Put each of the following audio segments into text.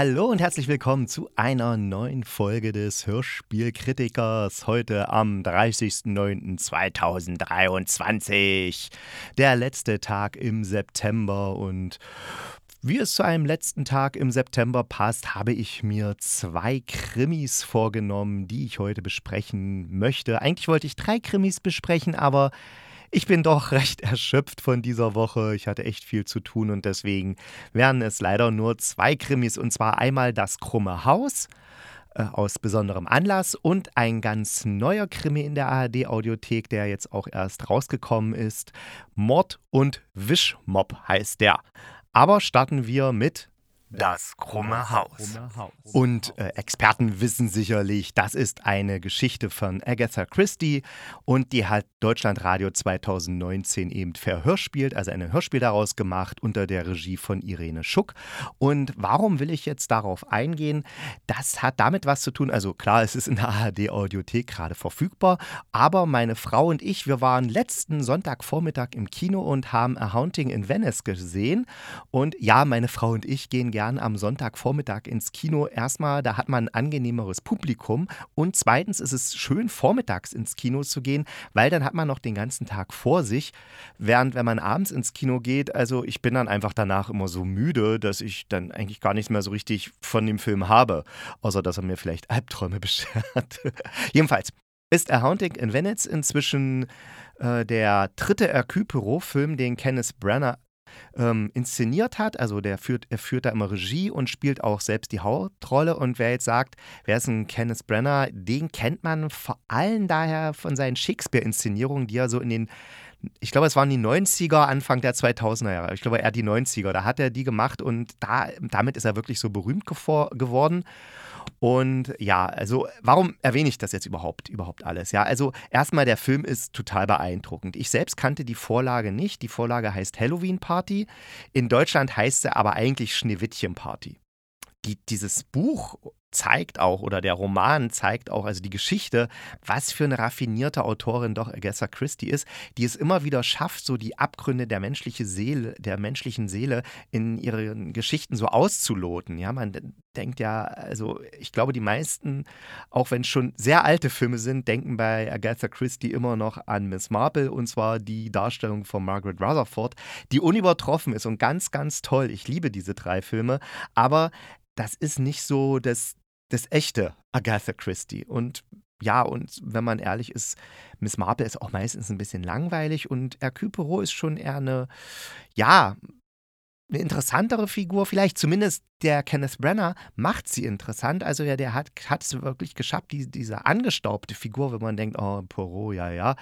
Hallo und herzlich willkommen zu einer neuen Folge des Hörspielkritikers. Heute am 30.09.2023. Der letzte Tag im September und wie es zu einem letzten Tag im September passt, habe ich mir zwei Krimis vorgenommen, die ich heute besprechen möchte. Eigentlich wollte ich drei Krimis besprechen, aber ich bin doch recht erschöpft von dieser Woche. Ich hatte echt viel zu tun und deswegen werden es leider nur zwei Krimis. Und zwar einmal Das krumme Haus äh, aus besonderem Anlass und ein ganz neuer Krimi in der ARD-Audiothek, der jetzt auch erst rausgekommen ist. Mord und Wischmob heißt der. Aber starten wir mit das krumme Haus. Und äh, Experten wissen sicherlich, das ist eine Geschichte von Agatha Christie und die hat Deutschlandradio 2019 eben verhörspielt, also ein Hörspiel daraus gemacht unter der Regie von Irene Schuck. Und warum will ich jetzt darauf eingehen? Das hat damit was zu tun, also klar, es ist in der ARD-Audiothek gerade verfügbar, aber meine Frau und ich, wir waren letzten Sonntagvormittag im Kino und haben A Haunting in Venice gesehen. Und ja, meine Frau und ich gehen gerne gern am Sonntagvormittag ins Kino. Erstmal, da hat man ein angenehmeres Publikum und zweitens ist es schön, vormittags ins Kino zu gehen, weil dann hat man noch den ganzen Tag vor sich. Während, wenn man abends ins Kino geht, also ich bin dann einfach danach immer so müde, dass ich dann eigentlich gar nichts mehr so richtig von dem Film habe, außer dass er mir vielleicht Albträume beschert. Jedenfalls ist A Haunting in Venice inzwischen äh, der dritte Hercule Poirot-Film, den Kenneth Branagh ähm, inszeniert hat. Also der führt, er führt da immer Regie und spielt auch selbst die Hauptrolle. Und wer jetzt sagt, wer ist ein Kenneth Brenner, den kennt man vor allem daher von seinen Shakespeare-Inszenierungen, die er so in den ich glaube, es waren die 90er, Anfang der 2000er Jahre. Ich glaube, er die 90er. Da hat er die gemacht und da, damit ist er wirklich so berühmt geworden. Und ja, also warum erwähne ich das jetzt überhaupt, überhaupt alles? Ja, also erstmal, der Film ist total beeindruckend. Ich selbst kannte die Vorlage nicht. Die Vorlage heißt Halloween Party. In Deutschland heißt sie aber eigentlich Schneewittchen Party. Die, dieses Buch zeigt auch, oder der Roman zeigt auch, also die Geschichte, was für eine raffinierte Autorin doch Agatha Christie ist, die es immer wieder schafft, so die Abgründe der menschlichen Seele, der menschlichen Seele in ihren Geschichten so auszuloten. Ja, man denkt ja, also ich glaube, die meisten, auch wenn es schon sehr alte Filme sind, denken bei Agatha Christie immer noch an Miss Marple und zwar die Darstellung von Margaret Rutherford, die unübertroffen ist und ganz, ganz toll. Ich liebe diese drei Filme, aber das ist nicht so das, das echte Agatha Christie. Und ja, und wenn man ehrlich ist, Miss Marple ist auch meistens ein bisschen langweilig und Hercule Poirot ist schon eher eine, ja, eine interessantere Figur. Vielleicht zumindest der Kenneth Brenner macht sie interessant. Also ja, der hat, hat es wirklich geschafft, die, diese angestaubte Figur, wenn man denkt, oh, Poirot, ja, ja,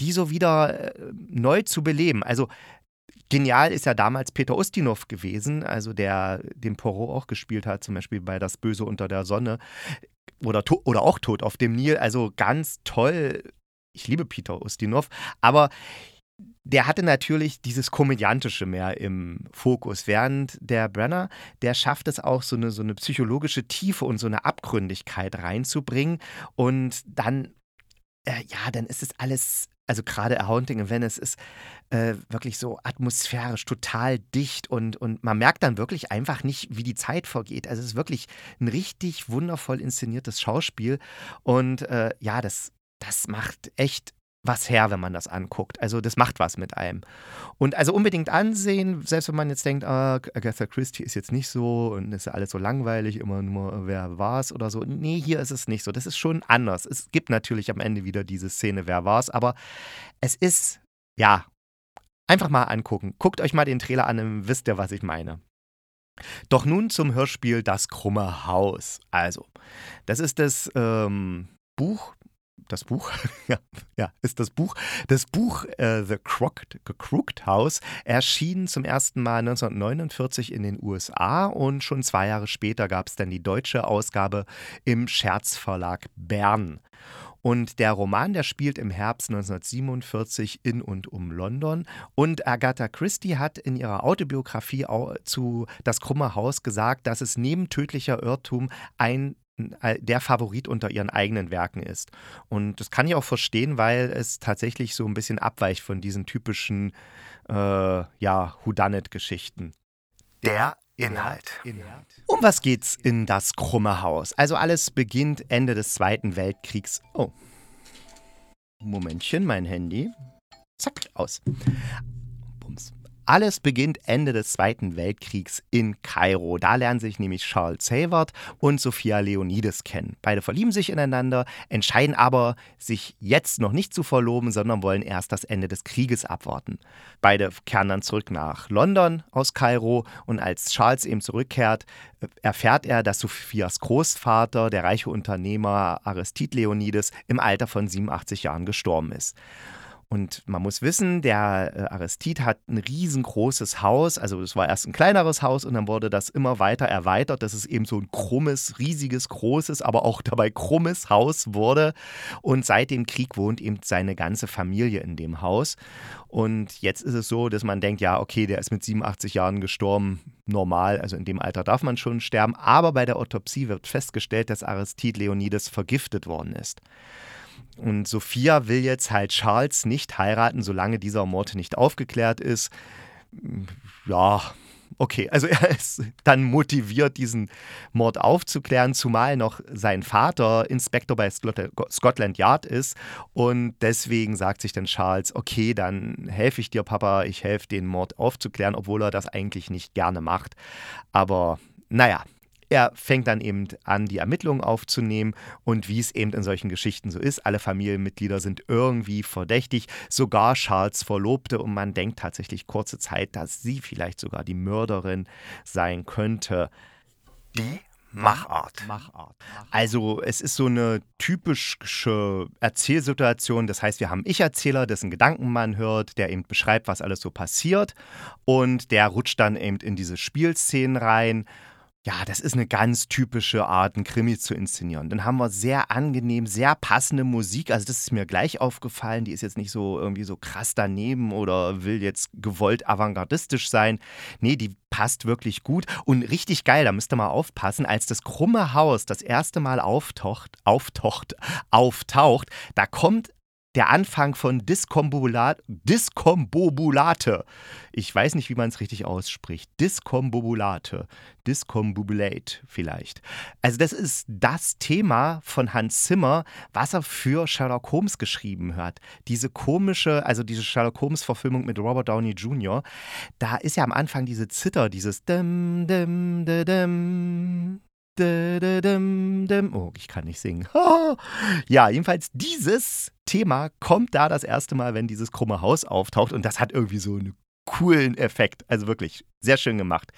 die so wieder äh, neu zu beleben. Also Genial ist ja damals Peter Ustinov gewesen, also der den Poirot auch gespielt hat, zum Beispiel bei Das Böse unter der Sonne oder, oder auch Tod auf dem Nil. Also ganz toll. Ich liebe Peter Ustinov, aber der hatte natürlich dieses Komödiantische mehr im Fokus, während der Brenner, der schafft es auch, so eine, so eine psychologische Tiefe und so eine Abgründigkeit reinzubringen. Und dann, äh, ja, dann ist es alles also gerade A Haunting in Venice ist äh, wirklich so atmosphärisch total dicht und, und man merkt dann wirklich einfach nicht, wie die Zeit vergeht. Also es ist wirklich ein richtig wundervoll inszeniertes Schauspiel und äh, ja, das, das macht echt was her, wenn man das anguckt. Also das macht was mit einem. Und also unbedingt ansehen, selbst wenn man jetzt denkt, ah, Agatha Christie ist jetzt nicht so und ist ja alles so langweilig, immer nur wer war's oder so. Nee, hier ist es nicht so. Das ist schon anders. Es gibt natürlich am Ende wieder diese Szene, wer war's, aber es ist, ja, einfach mal angucken. Guckt euch mal den Trailer an, dann wisst ihr, was ich meine. Doch nun zum Hörspiel Das krumme Haus. Also, das ist das ähm, Buch das Buch, ja, ja, ist das Buch. Das Buch äh, The Crooked, Crooked House erschien zum ersten Mal 1949 in den USA und schon zwei Jahre später gab es dann die deutsche Ausgabe im Scherzverlag Bern. Und der Roman, der spielt im Herbst 1947 in und um London. Und Agatha Christie hat in ihrer Autobiografie zu Das Krumme Haus gesagt, dass es neben tödlicher Irrtum ein der Favorit unter ihren eigenen Werken ist. Und das kann ich auch verstehen, weil es tatsächlich so ein bisschen abweicht von diesen typischen äh, ja, Whodunit-Geschichten. Der Inhalt. Um was geht's in das krumme Haus? Also alles beginnt Ende des Zweiten Weltkriegs. Oh. Momentchen, mein Handy. Zack, aus. Alles beginnt Ende des Zweiten Weltkriegs in Kairo. Da lernen sich nämlich Charles Hayward und Sophia Leonides kennen. Beide verlieben sich ineinander, entscheiden aber, sich jetzt noch nicht zu verloben, sondern wollen erst das Ende des Krieges abwarten. Beide kehren dann zurück nach London aus Kairo und als Charles eben zurückkehrt, erfährt er, dass Sophias Großvater, der reiche Unternehmer Aristide Leonides, im Alter von 87 Jahren gestorben ist. Und man muss wissen, der äh, Aristid hat ein riesengroßes Haus. Also es war erst ein kleineres Haus und dann wurde das immer weiter erweitert, dass es eben so ein krummes, riesiges, großes, aber auch dabei krummes Haus wurde. Und seit dem Krieg wohnt eben seine ganze Familie in dem Haus. Und jetzt ist es so, dass man denkt, ja, okay, der ist mit 87 Jahren gestorben, normal, also in dem Alter darf man schon sterben. Aber bei der Autopsie wird festgestellt, dass Aristid Leonides vergiftet worden ist. Und Sophia will jetzt halt Charles nicht heiraten, solange dieser Mord nicht aufgeklärt ist. Ja, okay, also er ist dann motiviert, diesen Mord aufzuklären, zumal noch sein Vater Inspektor bei Scotland Yard ist. Und deswegen sagt sich dann Charles, okay, dann helfe ich dir, Papa, ich helfe den Mord aufzuklären, obwohl er das eigentlich nicht gerne macht. Aber naja, er fängt dann eben an, die Ermittlungen aufzunehmen und wie es eben in solchen Geschichten so ist, alle Familienmitglieder sind irgendwie verdächtig, sogar Charles Verlobte und man denkt tatsächlich kurze Zeit, dass sie vielleicht sogar die Mörderin sein könnte. Die Machart. Machart. Also es ist so eine typische Erzählsituation. Das heißt, wir haben einen Ich-Erzähler, dessen Gedanken man hört, der eben beschreibt, was alles so passiert. Und der rutscht dann eben in diese Spielszenen rein ja, das ist eine ganz typische Art, einen Krimi zu inszenieren. Dann haben wir sehr angenehm, sehr passende Musik. Also, das ist mir gleich aufgefallen. Die ist jetzt nicht so irgendwie so krass daneben oder will jetzt gewollt avantgardistisch sein. Nee, die passt wirklich gut und richtig geil. Da müsst ihr mal aufpassen. Als das krumme Haus das erste Mal auftaucht, auftaucht, auftaucht, da kommt der Anfang von Diskombobulat, Diskombobulate. Ich weiß nicht, wie man es richtig ausspricht. Diskombobulate. Discombobulate vielleicht. Also das ist das Thema von Hans Zimmer, was er für Sherlock Holmes geschrieben hat. Diese komische, also diese Sherlock Holmes Verfilmung mit Robert Downey Jr., da ist ja am Anfang diese Zitter, dieses dim, dim, dim, dim, Oh, ich kann nicht singen. ja, jedenfalls dieses Thema kommt da das erste Mal, wenn dieses krumme Haus auftaucht und das hat irgendwie so einen coolen Effekt. Also wirklich sehr schön gemacht.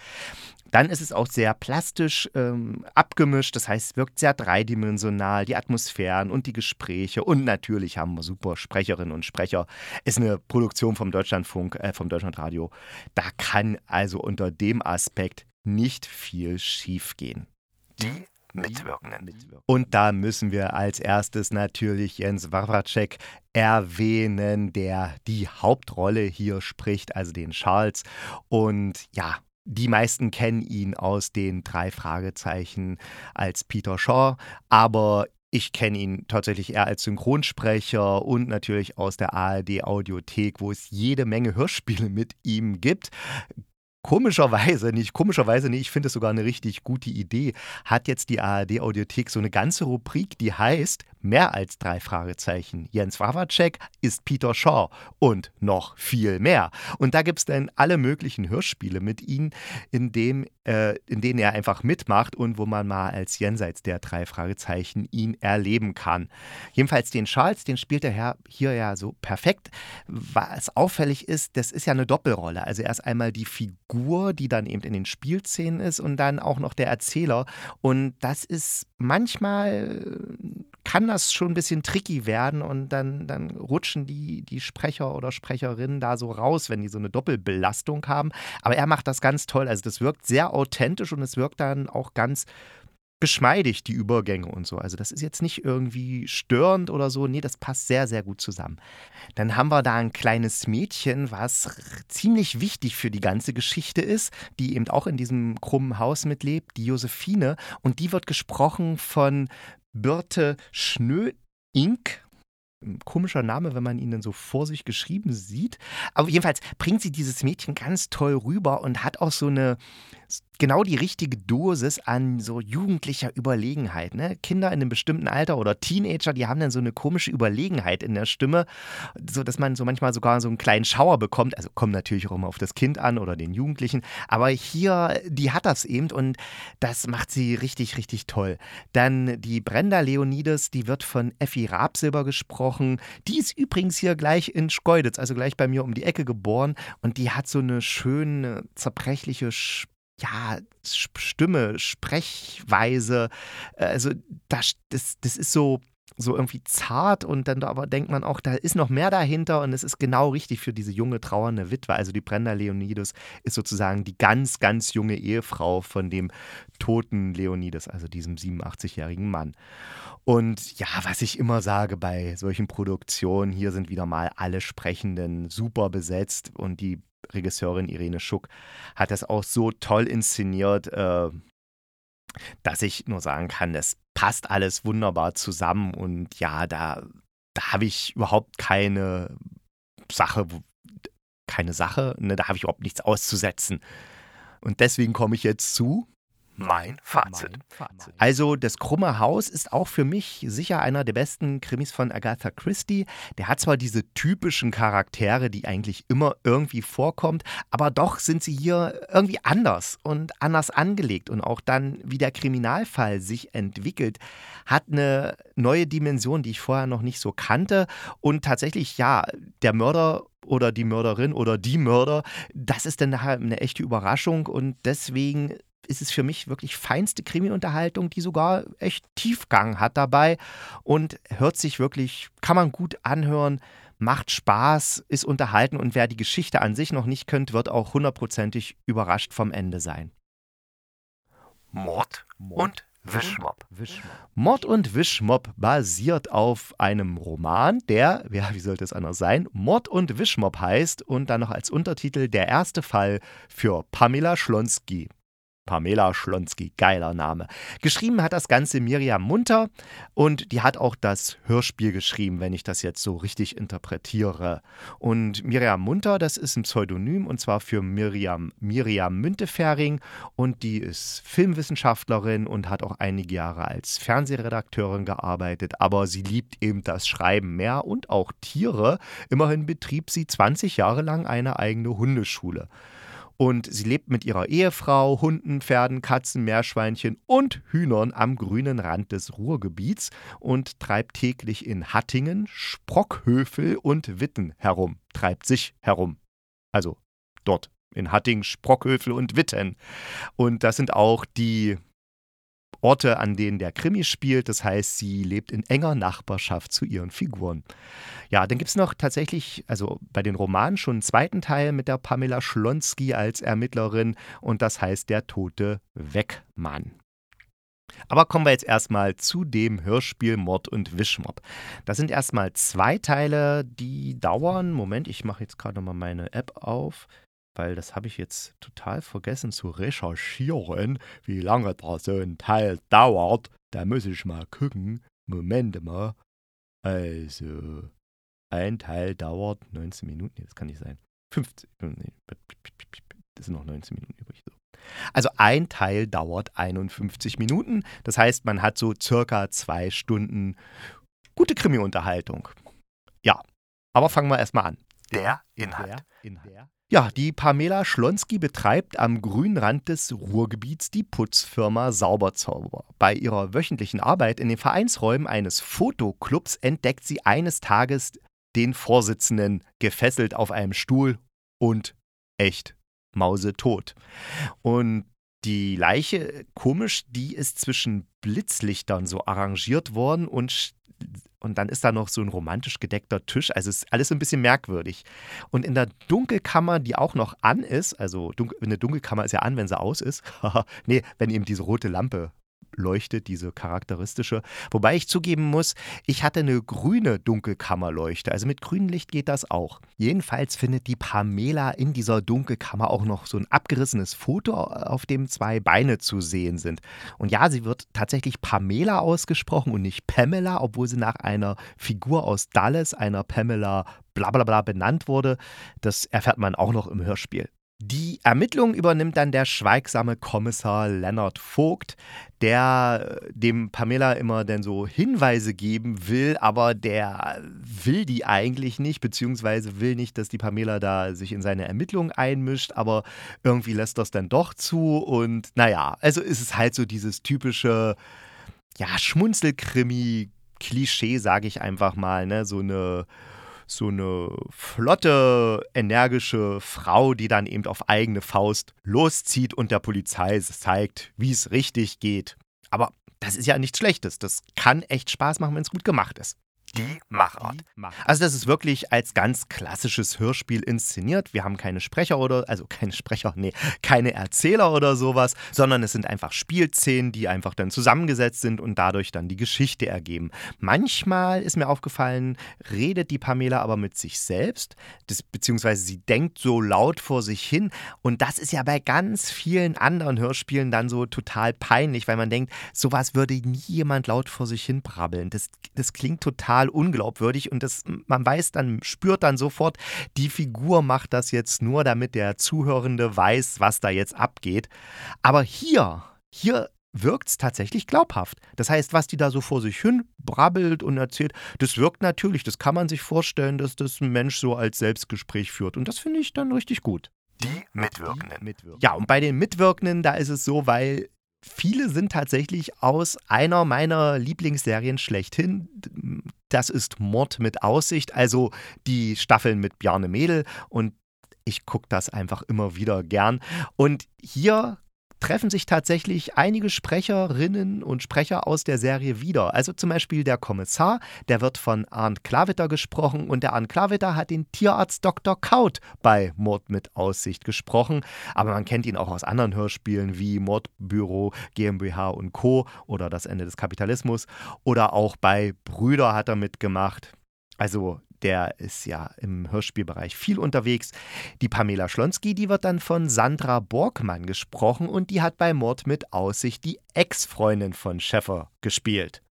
Dann ist es auch sehr plastisch ähm, abgemischt, das heißt, es wirkt sehr dreidimensional, die Atmosphären und die Gespräche und natürlich haben wir super Sprecherinnen und Sprecher. Ist eine Produktion vom Deutschlandfunk, äh, vom Deutschlandradio. Da kann also unter dem Aspekt nicht viel schiefgehen die Mitwirkenden. Und da müssen wir als erstes natürlich Jens Wawracek erwähnen, der die Hauptrolle hier spricht, also den Charles. Und ja, die meisten kennen ihn aus den drei Fragezeichen als Peter Shaw, aber ich kenne ihn tatsächlich eher als Synchronsprecher und natürlich aus der ARD Audiothek, wo es jede Menge Hörspiele mit ihm gibt. Komischerweise, nicht. Komischerweise, nee, ich finde es sogar eine richtig gute Idee, hat jetzt die ARD Audiothek so eine ganze Rubrik, die heißt mehr als drei Fragezeichen. Jens Wawacek ist Peter Shaw und noch viel mehr. Und da gibt es dann alle möglichen Hörspiele mit ihm, in, dem, äh, in denen er einfach mitmacht und wo man mal als jenseits der drei Fragezeichen ihn erleben kann. Jedenfalls den Charles, den spielt er hier ja so perfekt. Was auffällig ist, das ist ja eine Doppelrolle. Also er ist einmal die Figur, die dann eben in den Spielszenen ist und dann auch noch der Erzähler. Und das ist manchmal kann das schon ein bisschen tricky werden und dann, dann rutschen die, die Sprecher oder Sprecherinnen da so raus, wenn die so eine Doppelbelastung haben. Aber er macht das ganz toll. Also das wirkt sehr authentisch und es wirkt dann auch ganz geschmeidig, die Übergänge und so. Also das ist jetzt nicht irgendwie störend oder so. Nee, das passt sehr, sehr gut zusammen. Dann haben wir da ein kleines Mädchen, was ziemlich wichtig für die ganze Geschichte ist, die eben auch in diesem krummen Haus mitlebt, die Josephine. Und die wird gesprochen von Birte Schnö-Ink komischer Name, wenn man ihn dann so vor sich geschrieben sieht. Aber jedenfalls bringt sie dieses Mädchen ganz toll rüber und hat auch so eine, genau die richtige Dosis an so jugendlicher Überlegenheit. Ne? Kinder in einem bestimmten Alter oder Teenager, die haben dann so eine komische Überlegenheit in der Stimme, so dass man so manchmal sogar so einen kleinen Schauer bekommt. Also kommt natürlich auch immer auf das Kind an oder den Jugendlichen. Aber hier, die hat das eben und das macht sie richtig, richtig toll. Dann die Brenda Leonides, die wird von Effi Rabsilber gesprochen. Die ist übrigens hier gleich in Schkeuditz, also gleich bei mir um die Ecke geboren und die hat so eine schöne, zerbrechliche ja, Stimme, Sprechweise. Äh, also das, das, das ist so, so irgendwie zart und dann aber denkt man auch, da ist noch mehr dahinter und es ist genau richtig für diese junge, trauernde Witwe. Also die Brenda Leonidas ist sozusagen die ganz, ganz junge Ehefrau von dem toten Leonidas, also diesem 87-jährigen Mann. Und ja, was ich immer sage bei solchen Produktionen, hier sind wieder mal alle Sprechenden super besetzt und die Regisseurin Irene Schuck hat das auch so toll inszeniert, äh, dass ich nur sagen kann, es passt alles wunderbar zusammen und ja, da, da habe ich überhaupt keine Sache, keine Sache, ne, da habe ich überhaupt nichts auszusetzen. Und deswegen komme ich jetzt zu mein Fazit. Also, das krumme Haus ist auch für mich sicher einer der besten Krimis von Agatha Christie. Der hat zwar diese typischen Charaktere, die eigentlich immer irgendwie vorkommt, aber doch sind sie hier irgendwie anders und anders angelegt. Und auch dann, wie der Kriminalfall sich entwickelt, hat eine neue Dimension, die ich vorher noch nicht so kannte. Und tatsächlich, ja, der Mörder oder die Mörderin oder die Mörder, das ist dann nachher eine echte Überraschung und deswegen ist es für mich wirklich feinste Krimi-Unterhaltung, die sogar echt Tiefgang hat dabei und hört sich wirklich, kann man gut anhören, macht Spaß, ist unterhalten und wer die Geschichte an sich noch nicht kennt, wird auch hundertprozentig überrascht vom Ende sein. Mord und Wischmob. Mord und Wischmob basiert auf einem Roman, der, ja, wie sollte es anders sein, Mord und Wischmob heißt und dann noch als Untertitel Der erste Fall für Pamela Schlonski. Pamela Schlonski, geiler Name. Geschrieben hat das Ganze Miriam Munter und die hat auch das Hörspiel geschrieben, wenn ich das jetzt so richtig interpretiere. Und Miriam Munter, das ist ein Pseudonym und zwar für Miriam, Miriam Müntefering und die ist Filmwissenschaftlerin und hat auch einige Jahre als Fernsehredakteurin gearbeitet, aber sie liebt eben das Schreiben mehr und auch Tiere. Immerhin betrieb sie 20 Jahre lang eine eigene Hundeschule. Und sie lebt mit ihrer Ehefrau, Hunden, Pferden, Katzen, Meerschweinchen und Hühnern am grünen Rand des Ruhrgebiets und treibt täglich in Hattingen, Sprockhöfel und Witten herum. Treibt sich herum. Also dort in Hattingen, Sprockhöfel und Witten. Und das sind auch die Orte, an denen der Krimi spielt. Das heißt, sie lebt in enger Nachbarschaft zu ihren Figuren. Ja, dann gibt es noch tatsächlich, also bei den Romanen schon einen zweiten Teil mit der Pamela Schlonski als Ermittlerin und das heißt Der tote Wegmann. Aber kommen wir jetzt erstmal zu dem Hörspiel Mord und Wischmob. Das sind erstmal zwei Teile, die dauern. Moment, ich mache jetzt gerade nochmal meine App auf weil das habe ich jetzt total vergessen zu recherchieren, wie lange da so ein Teil dauert. Da muss ich mal gucken. Moment mal. Also, ein Teil dauert 19 Minuten. Das kann nicht sein. 15. Das sind noch 19 Minuten übrig. So. Also ein Teil dauert 51 Minuten. Das heißt, man hat so circa zwei Stunden gute Krimi-Unterhaltung. Ja, aber fangen wir erstmal an. Der Inhalt. Der Inhalt. Ja, die Pamela Schlonski betreibt am grünen Rand des Ruhrgebiets die Putzfirma Sauberzauber. Bei ihrer wöchentlichen Arbeit in den Vereinsräumen eines Fotoclubs entdeckt sie eines Tages den Vorsitzenden gefesselt auf einem Stuhl und echt mausetot. Und die Leiche, komisch, die ist zwischen Blitzlichtern so arrangiert worden und und dann ist da noch so ein romantisch gedeckter Tisch. Also es ist alles so ein bisschen merkwürdig. Und in der Dunkelkammer, die auch noch an ist, also dunkel, eine Dunkelkammer ist ja an, wenn sie aus ist. nee, wenn eben diese rote Lampe leuchtet, diese charakteristische. Wobei ich zugeben muss, ich hatte eine grüne Dunkelkammerleuchte. Also mit grünem Licht geht das auch. Jedenfalls findet die Pamela in dieser Dunkelkammer auch noch so ein abgerissenes Foto, auf dem zwei Beine zu sehen sind. Und ja, sie wird tatsächlich Pamela ausgesprochen und nicht Pamela, obwohl sie nach einer Figur aus Dallas, einer Pamela bla bla bla benannt wurde. Das erfährt man auch noch im Hörspiel. Die Ermittlung übernimmt dann der schweigsame Kommissar Leonard Vogt, der äh, dem Pamela immer dann so Hinweise geben will, aber der will die eigentlich nicht, beziehungsweise will nicht, dass die Pamela da sich in seine Ermittlungen einmischt, aber irgendwie lässt das dann doch zu und naja, also ist es halt so dieses typische, ja, Schmunzelkrimi-Klischee, sage ich einfach mal, ne, so eine so eine flotte, energische Frau, die dann eben auf eigene Faust loszieht und der Polizei zeigt, wie es richtig geht. Aber das ist ja nichts Schlechtes. Das kann echt Spaß machen, wenn es gut gemacht ist. Die Machart. Also das ist wirklich als ganz klassisches Hörspiel inszeniert. Wir haben keine Sprecher oder, also keine Sprecher, nee, keine Erzähler oder sowas, sondern es sind einfach Spielszenen, die einfach dann zusammengesetzt sind und dadurch dann die Geschichte ergeben. Manchmal ist mir aufgefallen, redet die Pamela aber mit sich selbst, das, beziehungsweise sie denkt so laut vor sich hin und das ist ja bei ganz vielen anderen Hörspielen dann so total peinlich, weil man denkt, sowas würde nie jemand laut vor sich hin brabbeln. Das, das klingt total total unglaubwürdig und das, man weiß dann, spürt dann sofort, die Figur macht das jetzt nur, damit der Zuhörende weiß, was da jetzt abgeht. Aber hier, hier wirkt es tatsächlich glaubhaft. Das heißt, was die da so vor sich hin brabbelt und erzählt, das wirkt natürlich. Das kann man sich vorstellen, dass das ein Mensch so als Selbstgespräch führt. Und das finde ich dann richtig gut. Die Mitwirkenden. Ja, und bei den Mitwirkenden, da ist es so, weil viele sind tatsächlich aus einer meiner Lieblingsserien schlechthin. Das ist Mord mit Aussicht, also die Staffeln mit Bjarne Mädel und ich gucke das einfach immer wieder gern. Und hier treffen sich tatsächlich einige Sprecherinnen und Sprecher aus der Serie wieder. Also zum Beispiel der Kommissar, der wird von Arndt Klavitter gesprochen und der Arndt Klavitter hat den Tierarzt Dr. Kaut bei Mord mit Aussicht gesprochen. Aber man kennt ihn auch aus anderen Hörspielen wie Mordbüro, GmbH und Co. oder Das Ende des Kapitalismus. Oder auch bei Brüder hat er mitgemacht. Also der ist ja im Hörspielbereich viel unterwegs. Die Pamela Schlonski, die wird dann von Sandra Borgmann gesprochen und die hat bei Mord mit Aussicht die Ex-Freundin von Schäffer gespielt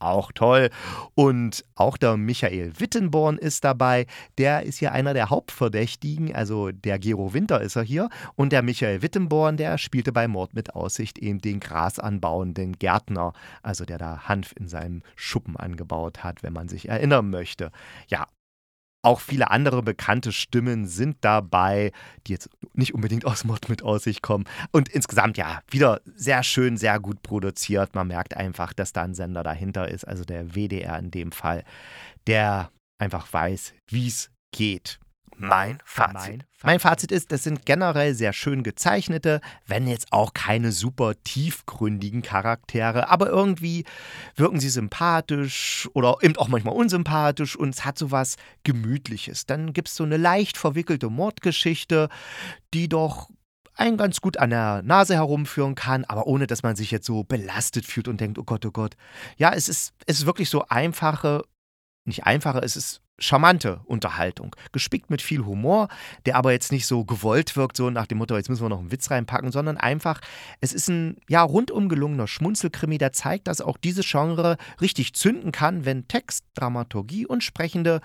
auch toll. Und auch der Michael Wittenborn ist dabei. Der ist hier einer der Hauptverdächtigen. Also der Gero Winter ist er hier. Und der Michael Wittenborn, der spielte bei Mord mit Aussicht eben den grasanbauenden Gärtner. Also der da Hanf in seinem Schuppen angebaut hat, wenn man sich erinnern möchte. Ja, auch viele andere bekannte Stimmen sind dabei, die jetzt nicht unbedingt aus Mod mit Aussicht kommen. Und insgesamt ja, wieder sehr schön, sehr gut produziert. Man merkt einfach, dass da ein Sender dahinter ist, also der WDR in dem Fall, der einfach weiß, wie es geht mein Fazit. Mein Fazit ist, das sind generell sehr schön gezeichnete, wenn jetzt auch keine super tiefgründigen Charaktere, aber irgendwie wirken sie sympathisch oder eben auch manchmal unsympathisch und es hat so was Gemütliches. Dann gibt es so eine leicht verwickelte Mordgeschichte, die doch einen ganz gut an der Nase herumführen kann, aber ohne dass man sich jetzt so belastet fühlt und denkt, oh Gott, oh Gott. Ja, es ist, es ist wirklich so einfache, nicht einfache, es ist charmante Unterhaltung. Gespickt mit viel Humor, der aber jetzt nicht so gewollt wirkt, so nach dem Motto, jetzt müssen wir noch einen Witz reinpacken, sondern einfach, es ist ein ja rundum gelungener Schmunzelkrimi, der zeigt, dass auch diese Genre richtig zünden kann, wenn Text, Dramaturgie und Sprechende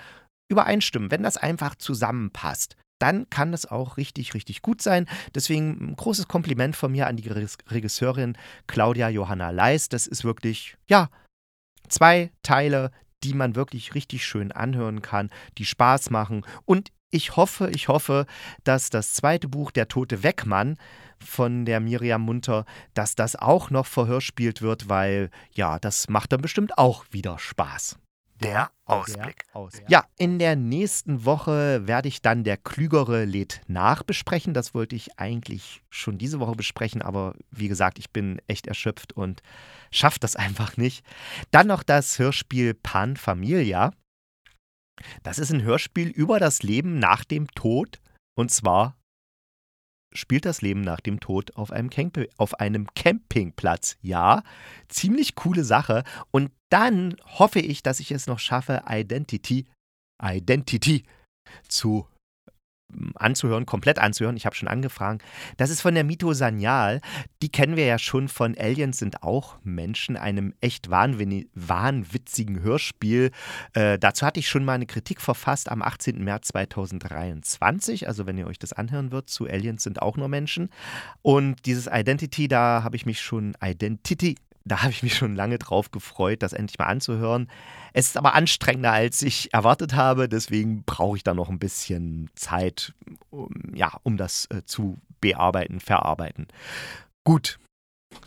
übereinstimmen, wenn das einfach zusammenpasst. Dann kann es auch richtig, richtig gut sein. Deswegen ein großes Kompliment von mir an die Regisseurin Claudia Johanna Leis. Das ist wirklich, ja, zwei Teile, die man wirklich richtig schön anhören kann, die Spaß machen. Und ich hoffe, ich hoffe, dass das zweite Buch Der tote Wegmann von der Miriam Munter, dass das auch noch verhörspielt wird, weil ja, das macht dann bestimmt auch wieder Spaß. Der Ausblick. Ja, in der nächsten Woche werde ich dann der Klügere lädt nach besprechen. Das wollte ich eigentlich schon diese Woche besprechen, aber wie gesagt, ich bin echt erschöpft und schafft das einfach nicht. Dann noch das Hörspiel Pan Familia. Das ist ein Hörspiel über das Leben nach dem Tod und zwar spielt das Leben nach dem Tod auf einem, Camp auf einem Campingplatz. Ja, ziemlich coole Sache. Und dann hoffe ich, dass ich es noch schaffe, Identity, Identity zu anzuhören, komplett anzuhören. Ich habe schon angefangen. Das ist von der Mito Sanyal. Die kennen wir ja schon von Aliens sind auch Menschen, einem echt wahnwitzigen Hörspiel. Äh, dazu hatte ich schon mal eine Kritik verfasst am 18. März 2023. Also wenn ihr euch das anhören wird, zu Aliens sind auch nur Menschen. Und dieses Identity, da habe ich mich schon Identity da habe ich mich schon lange drauf gefreut, das endlich mal anzuhören. Es ist aber anstrengender, als ich erwartet habe. Deswegen brauche ich da noch ein bisschen Zeit, um, ja, um das äh, zu bearbeiten, verarbeiten. Gut,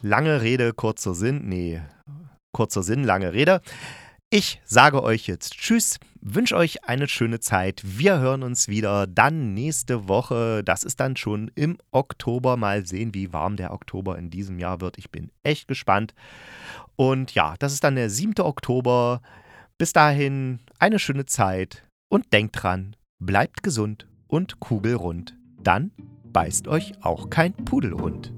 lange Rede, kurzer Sinn. Nee, kurzer Sinn, lange Rede. Ich sage euch jetzt Tschüss, wünsche euch eine schöne Zeit. Wir hören uns wieder dann nächste Woche. Das ist dann schon im Oktober. Mal sehen, wie warm der Oktober in diesem Jahr wird. Ich bin echt gespannt. Und ja, das ist dann der 7. Oktober. Bis dahin eine schöne Zeit und denkt dran, bleibt gesund und kugelrund. Dann beißt euch auch kein Pudelhund.